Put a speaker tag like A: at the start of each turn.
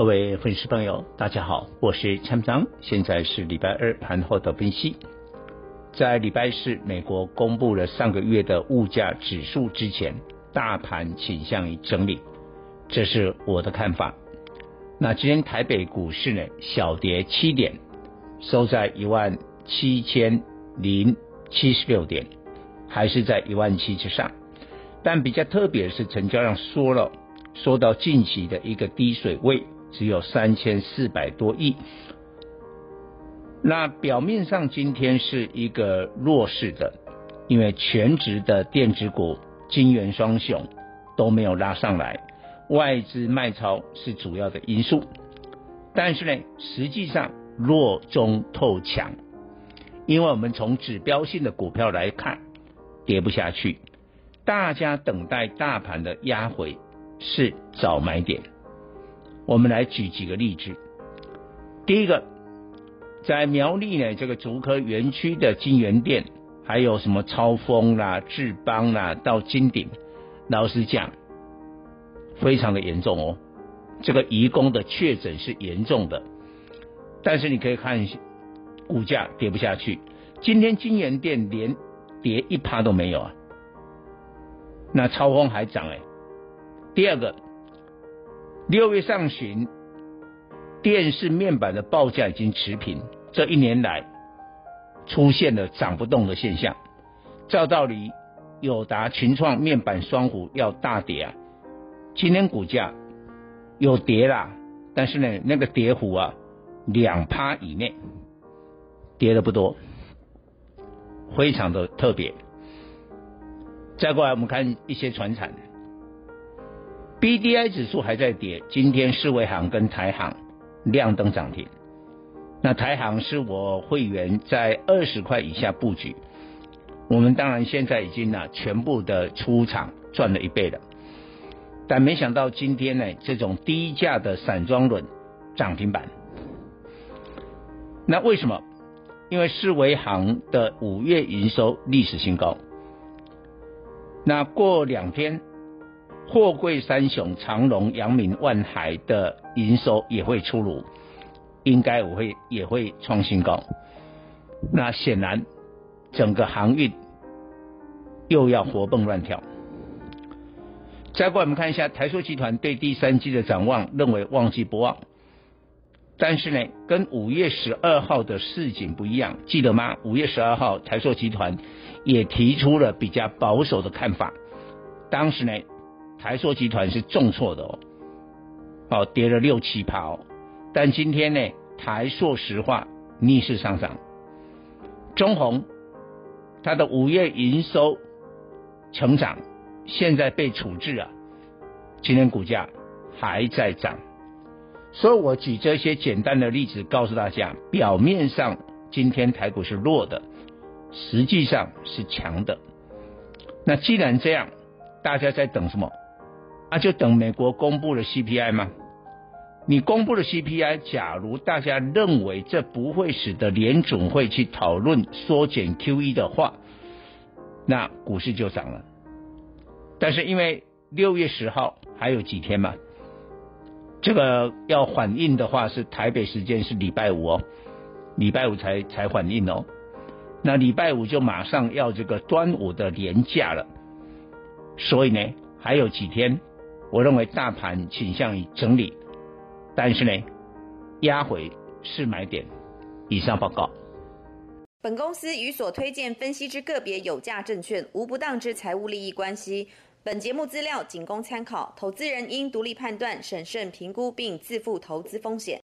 A: 各位粉丝朋友，大家好，我是蔡总，现在是礼拜二盘后的分析。在礼拜四，美国公布了上个月的物价指数之前，大盘倾向于整理，这是我的看法。那今天台北股市呢，小跌七点，收在一万七千零七十六点，还是在一万七之上。但比较特别的是，成交量缩了，缩到近期的一个低水位。只有三千四百多亿，那表面上今天是一个弱势的，因为全职的电子股金圆双雄都没有拉上来，外资卖超是主要的因素。但是呢，实际上弱中透强，因为我们从指标性的股票来看，跌不下去，大家等待大盘的压回是早买点。我们来举几个例子。第一个，在苗栗呢，这个竹科园区的金源店，还有什么超峰啦、智邦啦，到金鼎，老实讲，非常的严重哦。这个移工的确诊是严重的，但是你可以看股价跌不下去。今天金源店连跌一趴都没有啊，那超峰还涨哎。第二个。六月上旬，电视面板的报价已经持平。这一年来出现了涨不动的现象。照道理，友达、群创面板双虎要大跌啊！今天股价有跌啦，但是呢，那个跌幅啊，两趴以内，跌的不多，非常的特别。再过来，我们看一些传产。B D I 指数还在跌，今天世维行跟台行亮灯涨停。那台行是我会员在二十块以下布局，我们当然现在已经呢全部的出场赚了一倍了。但没想到今天呢这种低价的散装轮涨停板，那为什么？因为世维行的五月营收历史新高，那过两天。货柜三雄长荣、阳明、万海的营收也会出炉，应该我会也会创新高。那显然，整个航运又要活蹦乱跳。再过来我们看一下台塑集团对第三季的展望，认为旺季不旺。但是呢，跟五月十二号的市井不一样，记得吗？五月十二号台塑集团也提出了比较保守的看法，当时呢。台塑集团是重挫的哦，哦跌了六七趴哦，但今天呢，台塑石化逆势上涨，中鸿它的五月营收成长，现在被处置啊，今天股价还在涨，所以我举这些简单的例子告诉大家，表面上今天台股是弱的，实际上是强的。那既然这样，大家在等什么？那、就等美国公布了 CPI 吗？你公布了 CPI，假如大家认为这不会使得联总会去讨论缩减 QE 的话，那股市就涨了。但是因为六月十号还有几天嘛，这个要反应的话是台北时间是礼拜五哦，礼拜五才才反应哦。那礼拜五就马上要这个端午的年假了，所以呢还有几天。我认为大盘倾向于整理，但是呢，压回是买点。以上报告。
B: 本公司与所推荐分析之个别有价证券无不当之财务利益关系。本节目资料仅供参考，投资人应独立判断、审慎评估并自负投资风险。